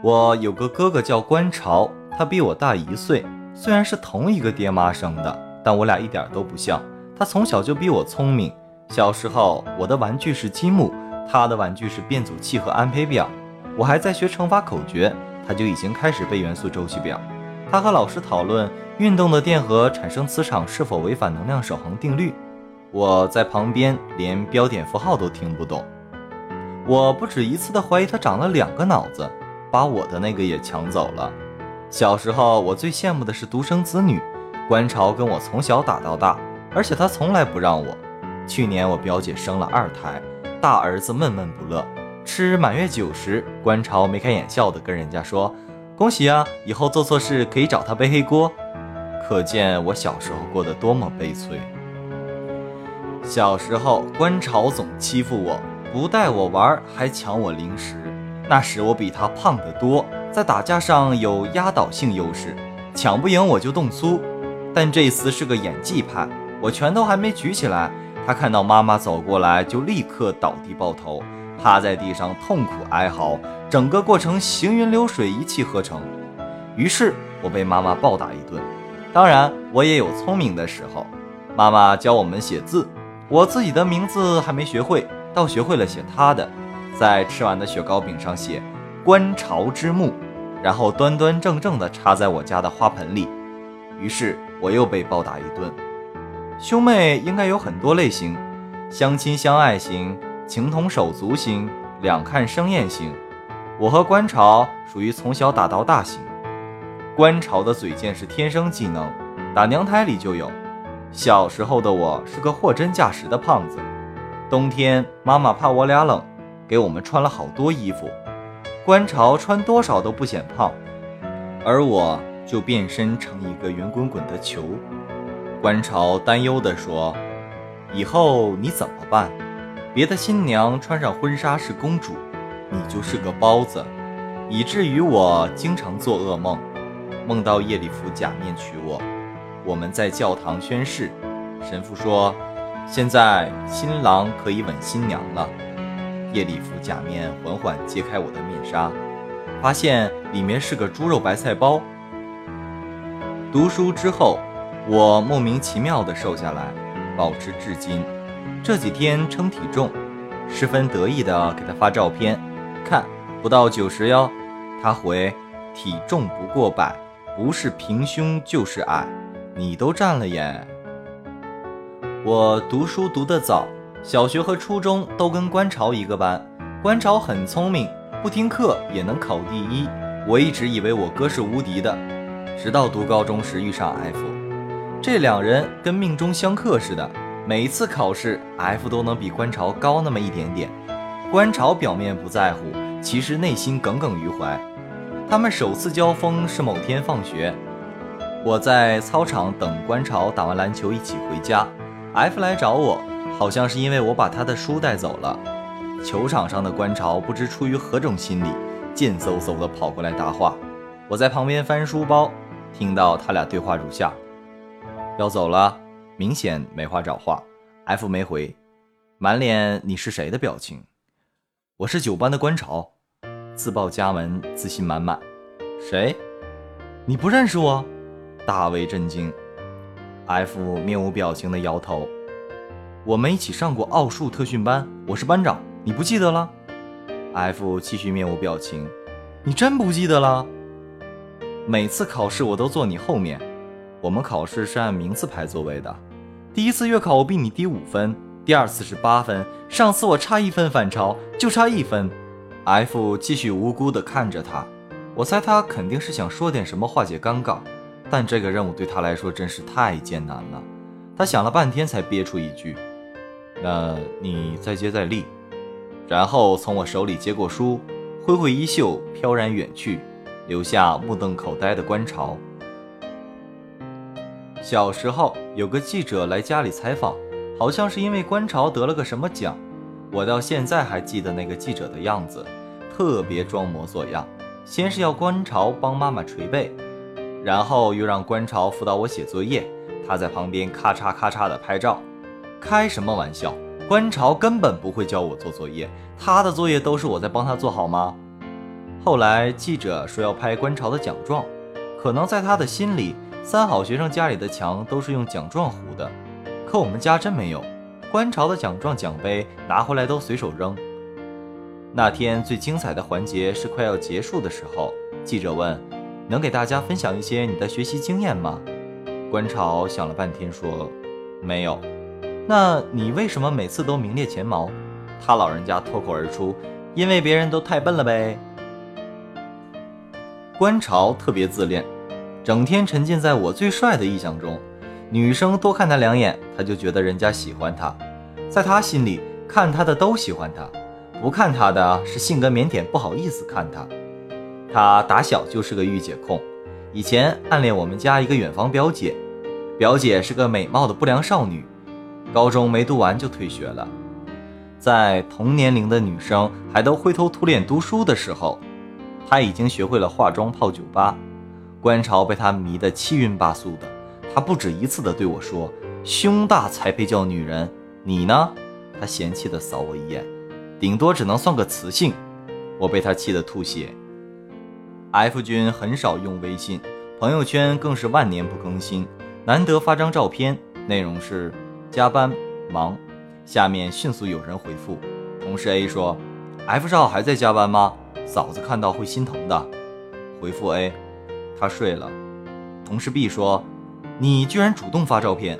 我有个哥哥叫关潮，他比我大一岁，虽然是同一个爹妈生的，但我俩一点都不像。他从小就比我聪明。小时候，我的玩具是积木，他的玩具是变阻器和安培表。我还在学乘法口诀，他就已经开始背元素周期表。他和老师讨论运动的电荷产生磁场是否违反能量守恒定律。我在旁边连标点符号都听不懂。我不止一次的怀疑他长了两个脑子，把我的那个也抢走了。小时候，我最羡慕的是独生子女，观潮跟我从小打到大，而且他从来不让我。去年我表姐生了二胎，大儿子闷闷不乐。吃满月酒时，观潮眉开眼笑的跟人家说：“恭喜啊，以后做错事可以找他背黑锅。”可见我小时候过得多么悲催。小时候，观潮总欺负我，不带我玩，还抢我零食。那时我比他胖得多，在打架上有压倒性优势，抢不赢我就动粗。但这厮是个演技派，我拳头还没举起来。他看到妈妈走过来，就立刻倒地抱头，趴在地上痛苦哀嚎，整个过程行云流水，一气呵成。于是我被妈妈暴打一顿。当然，我也有聪明的时候。妈妈教我们写字，我自己的名字还没学会，倒学会了写她的，在吃完的雪糕饼上写“观潮之墓”，然后端端正正地插在我家的花盆里。于是我又被暴打一顿。兄妹应该有很多类型，相亲相爱型、情同手足型、两看生厌型。我和观潮属于从小打到大型。观潮的嘴贱是天生技能，打娘胎里就有。小时候的我是个货真价实的胖子，冬天妈妈怕我俩冷，给我们穿了好多衣服。观潮穿多少都不显胖，而我就变身成一个圆滚滚的球。观潮担忧地说：“以后你怎么办？别的新娘穿上婚纱是公主，你就是个包子，以至于我经常做噩梦，梦到叶里夫假面娶我。我们在教堂宣誓，神父说，现在新郎可以吻新娘了。夜里夫假面缓缓揭开我的面纱，发现里面是个猪肉白菜包。读书之后。”我莫名其妙的瘦下来，保持至今。这几天称体重，十分得意的给他发照片，看不到九十哟。他回体重不过百，不是平胸就是矮，你都占了耶。我读书读得早，小学和初中都跟观潮一个班。观潮很聪明，不听课也能考第一。我一直以为我哥是无敌的，直到读高中时遇上 F。这两人跟命中相克似的，每一次考试，F 都能比观潮高那么一点点。观潮表面不在乎，其实内心耿耿于怀。他们首次交锋是某天放学，我在操场等观潮打完篮球一起回家，F 来找我，好像是因为我把他的书带走了。球场上的观潮不知出于何种心理，贱嗖嗖地跑过来搭话。我在旁边翻书包，听到他俩对话如下。要走了，明显没话找话。F 没回，满脸你是谁的表情。我是九班的观潮，自报家门，自信满满。谁？你不认识我？大为震惊。F 面无表情的摇头。我们一起上过奥数特训班，我是班长，你不记得了？F 继续面无表情。你真不记得了？每次考试我都坐你后面。我们考试是按名次排座位的，第一次月考我比你低五分，第二次是八分，上次我差一分反超，就差一分。F 继续无辜地看着他，我猜他肯定是想说点什么化解尴尬，但这个任务对他来说真是太艰难了。他想了半天才憋出一句：“那你再接再厉。”然后从我手里接过书，挥挥衣袖，飘然远去，留下目瞪口呆的观潮。小时候有个记者来家里采访，好像是因为观潮得了个什么奖。我到现在还记得那个记者的样子，特别装模作样。先是要观潮帮妈妈捶背，然后又让观潮辅导我写作业，他在旁边咔嚓咔嚓的拍照。开什么玩笑？观潮根本不会教我做作业，他的作业都是我在帮他做好吗？后来记者说要拍观潮的奖状，可能在他的心里，三好学生家里的墙都是用奖状糊的，可我们家真没有。观潮的奖状奖杯拿回来都随手扔。那天最精彩的环节是快要结束的时候，记者问：“能给大家分享一些你的学习经验吗？”观潮想了半天说：“没有。”那你为什么每次都名列前茅？他老人家脱口而出：“因为别人都太笨了呗。”观潮特别自恋，整天沉浸在我最帅的臆想中。女生多看他两眼，他就觉得人家喜欢他。在他心里，看他的都喜欢他，不看他的是性格腼腆，不好意思看他。他打小就是个御姐控，以前暗恋我们家一个远房表姐，表姐是个美貌的不良少女，高中没读完就退学了。在同年龄的女生还都灰头土脸读书的时候，他已经学会了化妆泡酒吧。观潮被他迷得七晕八素的。他不止一次地对我说：“胸大才配叫女人，你呢？”他嫌弃地扫我一眼，顶多只能算个雌性。我被他气得吐血。F 君很少用微信，朋友圈更是万年不更新，难得发张照片，内容是加班忙。下面迅速有人回复，同事 A 说：“F 少还在加班吗？嫂子看到会心疼的。”回复 A：“ 他睡了。”同事 B 说。你居然主动发照片，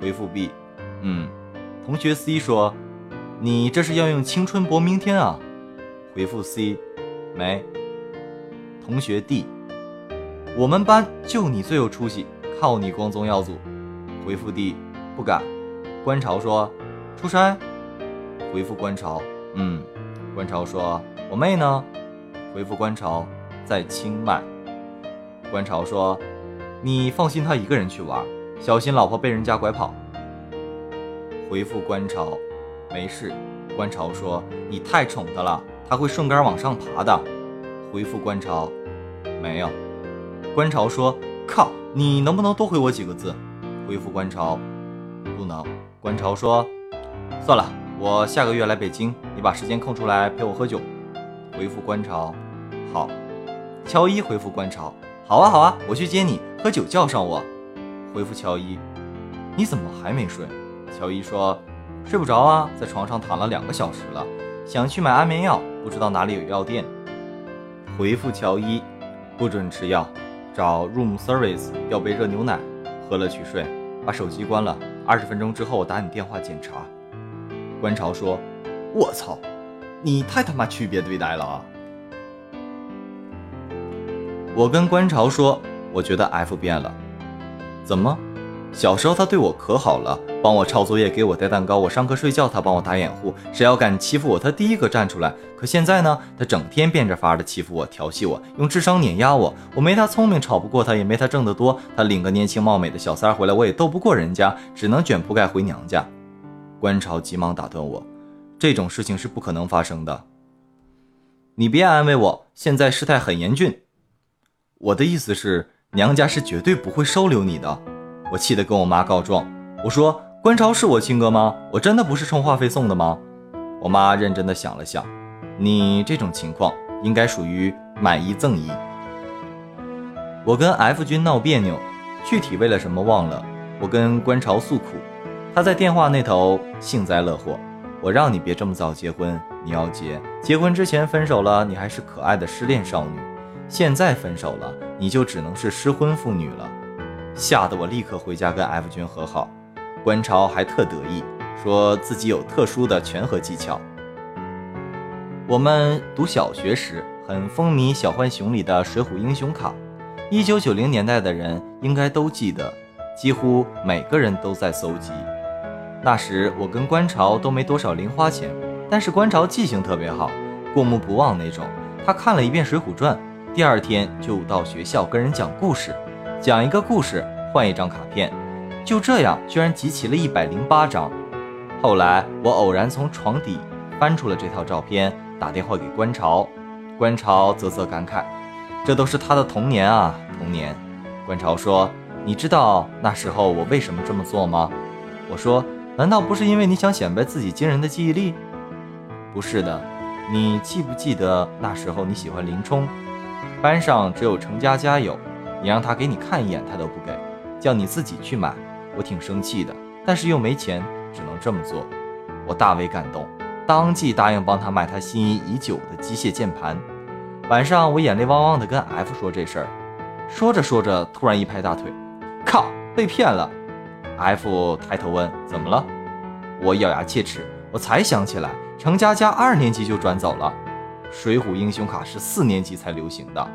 回复 B，嗯，同学 C 说，你这是要用青春搏明天啊，回复 C，没，同学 D，我们班就你最有出息，靠你光宗耀祖，回复 D，不敢，观潮说，出差，回复观潮，嗯，观潮说，我妹呢，回复观潮，在清迈，观潮说。你放心，他一个人去玩，小心老婆被人家拐跑。回复观潮，没事。观潮说你太宠他了，他会顺杆往上爬的。回复观潮，没有。观潮说靠，你能不能多回我几个字？回复观潮，不能。观潮说算了，我下个月来北京，你把时间空出来陪我喝酒。回复观潮，好。乔伊回复观潮。好啊好啊，我去接你，喝酒叫上我。回复乔伊，你怎么还没睡？乔伊说，睡不着啊，在床上躺了两个小时了，想去买安眠药，不知道哪里有药店。回复乔伊，不准吃药，找 room service 要杯热牛奶，喝了去睡，把手机关了。二十分钟之后我打你电话检查。观潮说，我操，你太他妈区别对待了啊！我跟观潮说，我觉得 F 变了。怎么？小时候他对我可好了，帮我抄作业，给我带蛋糕，我上课睡觉他帮我打掩护，谁要敢欺负我，他第一个站出来。可现在呢？他整天变着法的欺负我，调戏我，用智商碾压我。我没他聪明，吵不过他，也没他挣得多。他领个年轻貌美的小三回来，我也斗不过人家，只能卷铺盖回娘家。观潮急忙打断我：“这种事情是不可能发生的。你别安慰我，现在事态很严峻。”我的意思是，娘家是绝对不会收留你的。我气得跟我妈告状，我说：“观潮是我亲哥吗？我真的不是充话费送的吗？”我妈认真的想了想，你这种情况应该属于买一赠一。我跟 F 君闹别扭，具体为了什么忘了。我跟观潮诉苦，他在电话那头幸灾乐祸。我让你别这么早结婚，你要结，结婚之前分手了，你还是可爱的失恋少女。现在分手了，你就只能是失婚妇女了，吓得我立刻回家跟 F 君和好。观潮还特得意，说自己有特殊的拳和技巧。我们读小学时很风靡《小浣熊》里的水浒英雄卡，一九九零年代的人应该都记得，几乎每个人都在搜集。那时我跟观潮都没多少零花钱，但是观潮记性特别好，过目不忘那种。他看了一遍《水浒传》。第二天就到学校跟人讲故事，讲一个故事换一张卡片，就这样居然集齐了一百零八张。后来我偶然从床底翻出了这套照片，打电话给观潮，观潮啧啧感慨：“这都是他的童年啊，童年。”观潮说：“你知道那时候我为什么这么做吗？”我说：“难道不是因为你想显摆自己惊人的记忆力？”不是的，你记不记得那时候你喜欢林冲？班上只有程佳佳有，你让他给你看一眼，他都不给，叫你自己去买。我挺生气的，但是又没钱，只能这么做。我大为感动，当即答应帮他买他心仪已久的机械键盘。晚上我眼泪汪汪的跟 F 说这事儿，说着说着，突然一拍大腿，靠，被骗了。F 抬头问怎么了？我咬牙切齿，我才想起来，程佳佳二年级就转走了，水浒英雄卡是四年级才流行的。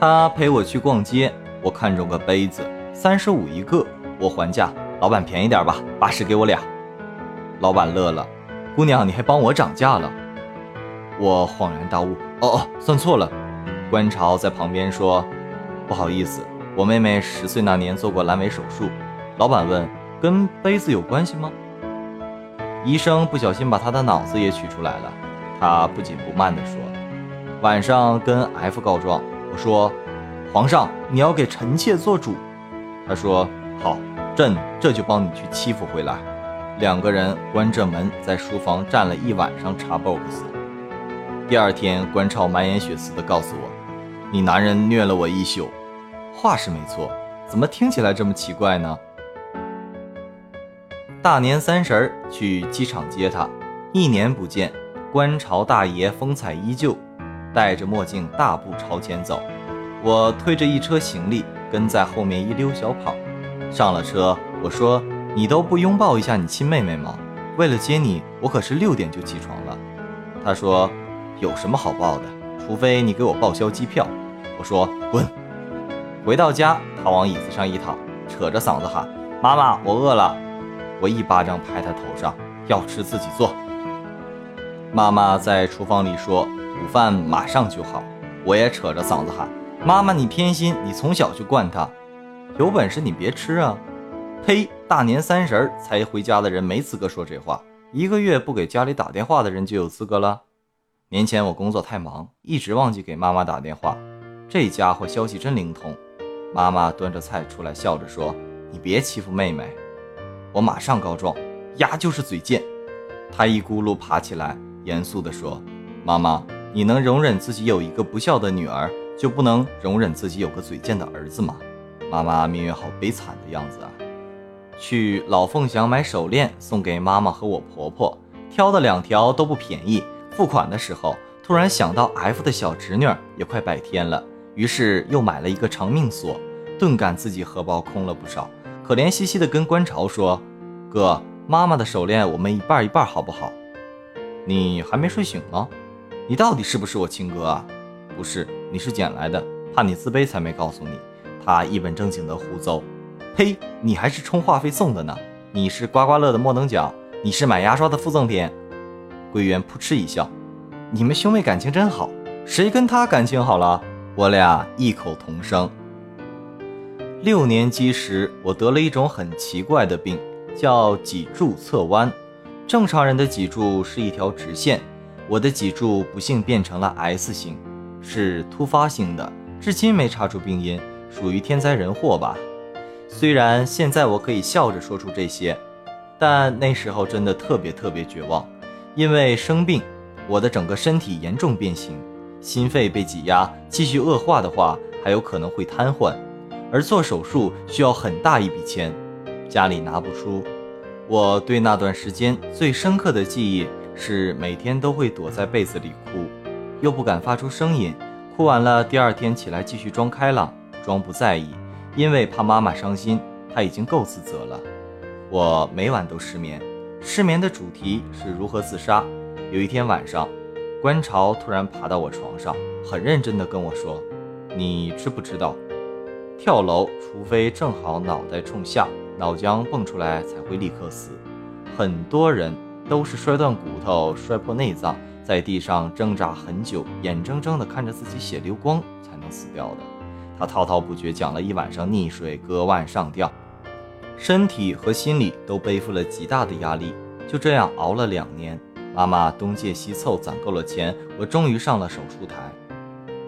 他陪我去逛街，我看中个杯子，三十五一个，我还价，老板便宜点吧，八十给我俩。老板乐了，姑娘你还帮我涨价了。我恍然大悟，哦哦，算错了。观潮在旁边说，不好意思，我妹妹十岁那年做过阑尾手术。老板问。跟杯子有关系吗？医生不小心把他的脑子也取出来了。他不紧不慢地说：“晚上跟 F 告状，说，皇上你要给臣妾做主。”他说：“好，朕这就帮你去欺负回来。”两个人关着门在书房站了一晚上查 box。第二天，关超满眼血丝地告诉我：“你男人虐了我一宿。”话是没错，怎么听起来这么奇怪呢？大年三十儿去机场接他，一年不见，观潮大爷风采依旧，戴着墨镜大步朝前走。我推着一车行李跟在后面一溜小跑。上了车，我说：“你都不拥抱一下你亲妹妹吗？为了接你，我可是六点就起床了。”他说：“有什么好抱的？除非你给我报销机票。”我说：“滚！”回到家，他往椅子上一躺，扯着嗓子喊：“妈妈，我饿了。”我一巴掌拍他头上，要吃自己做。妈妈在厨房里说：“午饭马上就好。”我也扯着嗓子喊：“妈妈，你偏心，你从小就惯他，有本事你别吃啊！”呸！大年三十才回家的人没资格说这话，一个月不给家里打电话的人就有资格了。年前我工作太忙，一直忘记给妈妈打电话，这家伙消息真灵通。妈妈端着菜出来，笑着说：“你别欺负妹妹。”我马上告状，丫就是嘴贱。他一咕噜爬起来，严肃地说：“妈妈，你能容忍自己有一个不孝的女儿，就不能容忍自己有个嘴贱的儿子吗？”妈妈命运好悲惨的样子啊！去老凤祥买手链送给妈妈和我婆婆，挑的两条都不便宜。付款的时候，突然想到 F 的小侄女也快百天了，于是又买了一个长命锁，顿感自己荷包空了不少。可怜兮兮的跟观潮说：“哥，妈妈的手链我们一半一半好不好？你还没睡醒吗？你到底是不是我亲哥啊？不是，你是捡来的，怕你自卑才没告诉你。”他一本正经的胡诌：“呸！你还是充话费送的呢。你是刮刮乐的末等奖，你是买牙刷的附赠品。”桂圆扑哧一笑：“你们兄妹感情真好，谁跟他感情好了？我俩异口同声。”六年级时，我得了一种很奇怪的病，叫脊柱侧弯。正常人的脊柱是一条直线，我的脊柱不幸变成了 S 型，是突发性的，至今没查出病因，属于天灾人祸吧。虽然现在我可以笑着说出这些，但那时候真的特别特别绝望，因为生病，我的整个身体严重变形，心肺被挤压，继续恶化的话，还有可能会瘫痪。而做手术需要很大一笔钱，家里拿不出。我对那段时间最深刻的记忆是，每天都会躲在被子里哭，又不敢发出声音。哭完了，第二天起来继续装开朗，装不在意，因为怕妈妈伤心。她已经够自责了。我每晚都失眠，失眠的主题是如何自杀。有一天晚上，观潮突然爬到我床上，很认真地跟我说：“你知不知道？”跳楼，除非正好脑袋冲下，脑浆蹦出来才会立刻死。很多人都是摔断骨头、摔破内脏，在地上挣扎很久，眼睁睁地看着自己血流光才能死掉的。他滔滔不绝讲了一晚上溺水、割腕、上吊，身体和心理都背负了极大的压力。就这样熬了两年，妈妈东借西凑攒够了钱，我终于上了手术台，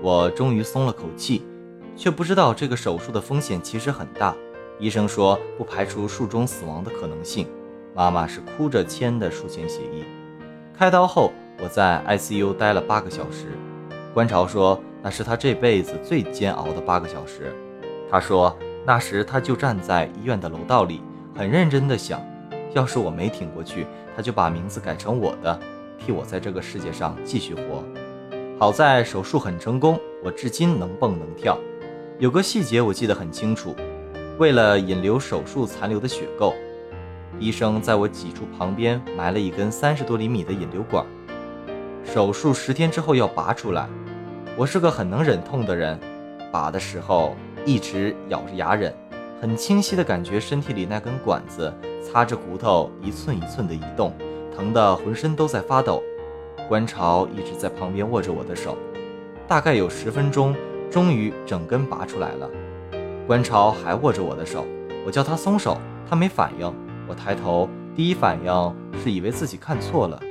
我终于松了口气。却不知道这个手术的风险其实很大，医生说不排除术中死亡的可能性。妈妈是哭着签的术前协议。开刀后，我在 ICU 待了八个小时。观潮说那是他这辈子最煎熬的八个小时。他说那时他就站在医院的楼道里，很认真地想，要是我没挺过去，他就把名字改成我的，替我在这个世界上继续活。好在手术很成功，我至今能蹦能跳。有个细节我记得很清楚，为了引流手术残留的血垢，医生在我脊柱旁边埋了一根三十多厘米的引流管。手术十天之后要拔出来，我是个很能忍痛的人，拔的时候一直咬着牙忍，很清晰的感觉身体里那根管子擦着骨头一寸一寸的移动，疼得浑身都在发抖。观潮一直在旁边握着我的手，大概有十分钟，终于整根拔出来了。观潮还握着我的手，我叫他松手，他没反应。我抬头，第一反应是以为自己看错了，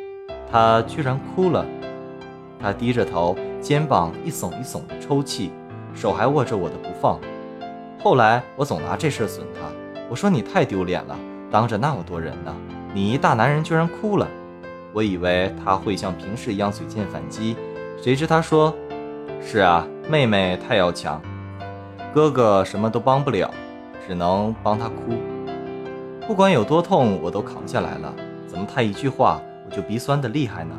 他居然哭了。他低着头，肩膀一耸一耸的抽泣，手还握着我的不放。后来我总拿这事损他，我说你太丢脸了，当着那么多人呢，你一大男人居然哭了。我以为他会像平时一样嘴贱反击，谁知他说：“是啊，妹妹太要强，哥哥什么都帮不了，只能帮他哭。不管有多痛，我都扛下来了。怎么他一句话我就鼻酸的厉害呢？”